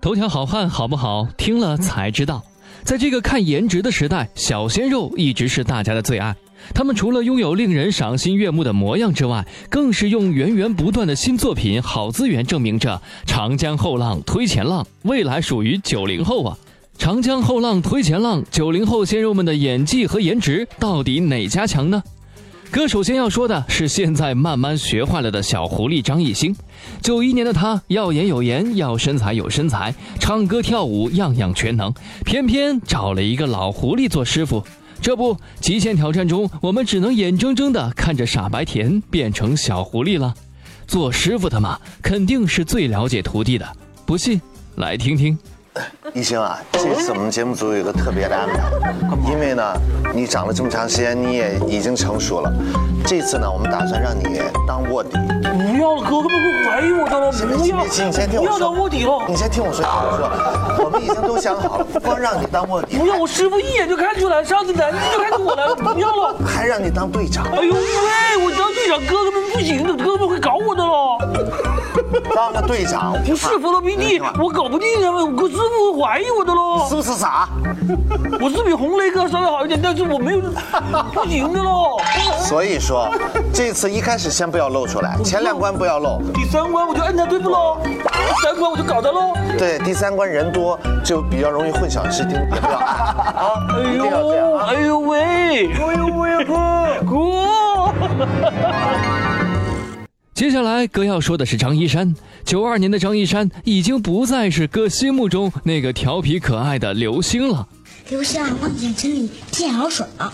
头条好汉好不好？听了才知道。在这个看颜值的时代，小鲜肉一直是大家的最爱。他们除了拥有令人赏心悦目的模样之外，更是用源源不断的新作品、好资源证明着“长江后浪推前浪”，未来属于九零后啊！长江后浪推前浪，九零后鲜肉们的演技和颜值到底哪家强呢？哥首先要说的是，现在慢慢学坏了的小狐狸张艺兴。九一年的他，要颜有颜，要身材有身材，唱歌跳舞样样全能，偏偏找了一个老狐狸做师傅。这不，极限挑战中，我们只能眼睁睁地看着傻白甜变成小狐狸了。做师傅的嘛，肯定是最了解徒弟的。不信，来听听。艺兴啊，这次我们节目组有一个特别的安排，因为呢，你长了这么长时间，你也已经成熟了。这次呢，我们打算让你当卧底。不要了，哥哥们会怀疑我的了。不要，你先听我说。不要当卧底了。你先听我说，听我说。我们已经都想好了，光让你当卧底。不要，我师傅一眼就看出来，上次南京就看出我来了。不要了。还让你当队长。哎呦喂，我当队长，哥哥们不行的，哥哥们会搞我的了。当个队长，不是弗洛 PD，我搞不定他们，我师傅会怀疑我的喽。是不是傻？我是比红雷哥稍微好一点，但是我没有 不行的喽。所以说，这次一开始先不要露出来，前两关不要露，第三关我就按他对付喽，第三关我就搞他喽。对，第三关人多就比较容易混淆视听，也不要 啊，一定要这样啊。哎呦喂，哎呦喂，哥哥。接下来，哥要说的是张一山。九二年的张一山已经不再是哥心目中那个调皮可爱的刘星了。刘星，我眼睛里见老水了。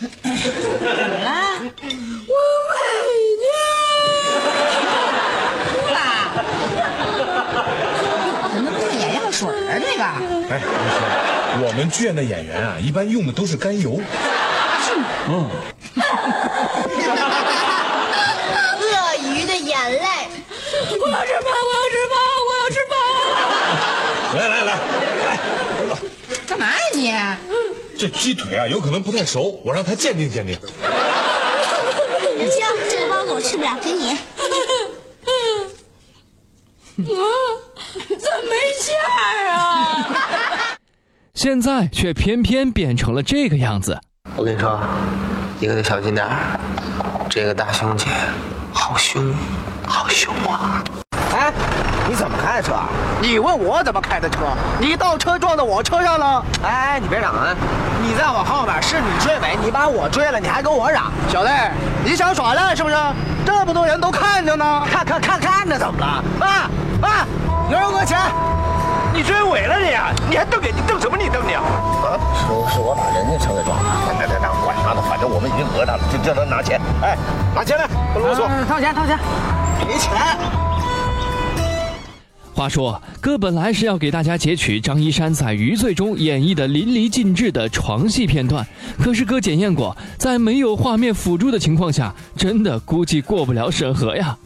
怎么了？我了？怎么不是眼药水啊？这个？哎，刘星。我们剧院的演员啊，一般用的都是甘油。嗯。鳄鱼的眼泪。我要吃饭，我要吃饭，我要吃饭。来来来来，干嘛呀你？这鸡腿啊，有可能不太熟，我让他鉴定鉴定。行，这个包子我吃不了，给你。啊？怎么没馅儿啊？现在却偏偏变成了这个样子。我跟你说，你可得小心点儿，这个大兄弟好凶，好凶啊！哎，你怎么开的车？你问我怎么开的车？你倒车撞到我车上了！哎，你别嚷啊！你在我后面，是你追尾，你把我追了，你还跟我嚷，小子，你想耍赖是不是？这么多人都看着呢，看看看看着怎么了？啊啊！你追尾了你呀？你还瞪眼？你瞪什么？你瞪你啊？啊是是我把人家车给撞了。那那那，管他呢，反正我们已经讹他了，就叫他拿钱。哎，拿钱来，不啰嗦。掏钱，掏钱，赔钱。话说，哥本来是要给大家截取张一山在《余罪》中演绎的淋漓尽致的床戏片段，可是哥检验过，在没有画面辅助的情况下，真的估计过不了审核呀。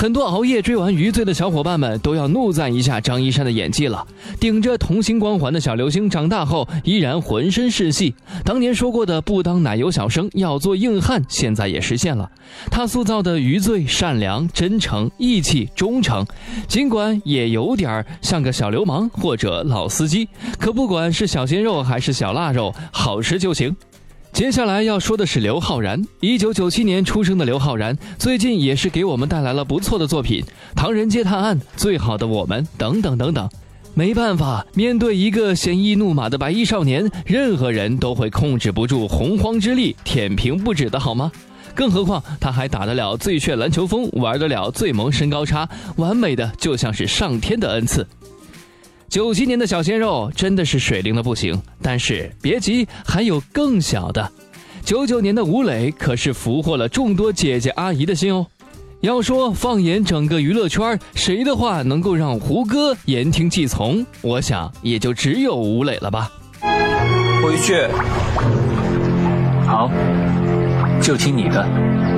很多熬夜追完《余罪》的小伙伴们都要怒赞一下张一山的演技了。顶着童星光环的小流星，长大后依然浑身是戏。当年说过的不当奶油小生，要做硬汉，现在也实现了。他塑造的余罪，善良、真诚、义气、忠诚，尽管也有点像个小流氓或者老司机，可不管是小鲜肉还是小腊肉，好吃就行。接下来要说的是刘昊然，一九九七年出生的刘昊然，最近也是给我们带来了不错的作品，《唐人街探案》、《最好的我们》等等等等。没办法，面对一个鲜衣怒马的白衣少年，任何人都会控制不住洪荒之力，舔屏不止的好吗？更何况他还打得了最炫篮球风，玩得了最萌身高差，完美的就像是上天的恩赐。九七年的小鲜肉真的是水灵的不行，但是别急，还有更小的。九九年的吴磊可是俘获了众多姐姐阿姨的心哦。要说放眼整个娱乐圈，谁的话能够让胡歌言听计从？我想也就只有吴磊了吧。回去，好，就听你的。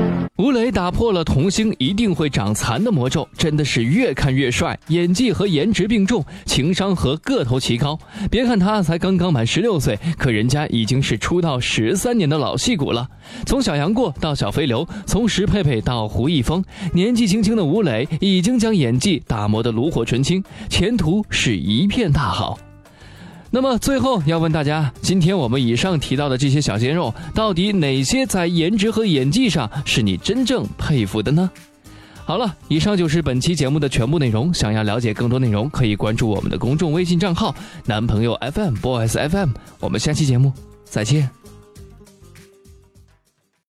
吴磊打破了童星一定会长残的魔咒，真的是越看越帅，演技和颜值并重，情商和个头齐高。别看他才刚刚满十六岁，可人家已经是出道十三年的老戏骨了。从小杨过到小飞流，从石佩佩到胡一峰，年纪轻轻的吴磊已经将演技打磨得炉火纯青，前途是一片大好。那么最后要问大家，今天我们以上提到的这些小鲜肉，到底哪些在颜值和演技上是你真正佩服的呢？好了，以上就是本期节目的全部内容。想要了解更多内容，可以关注我们的公众微信账号“男朋友 FM Boys FM”。我们下期节目再见。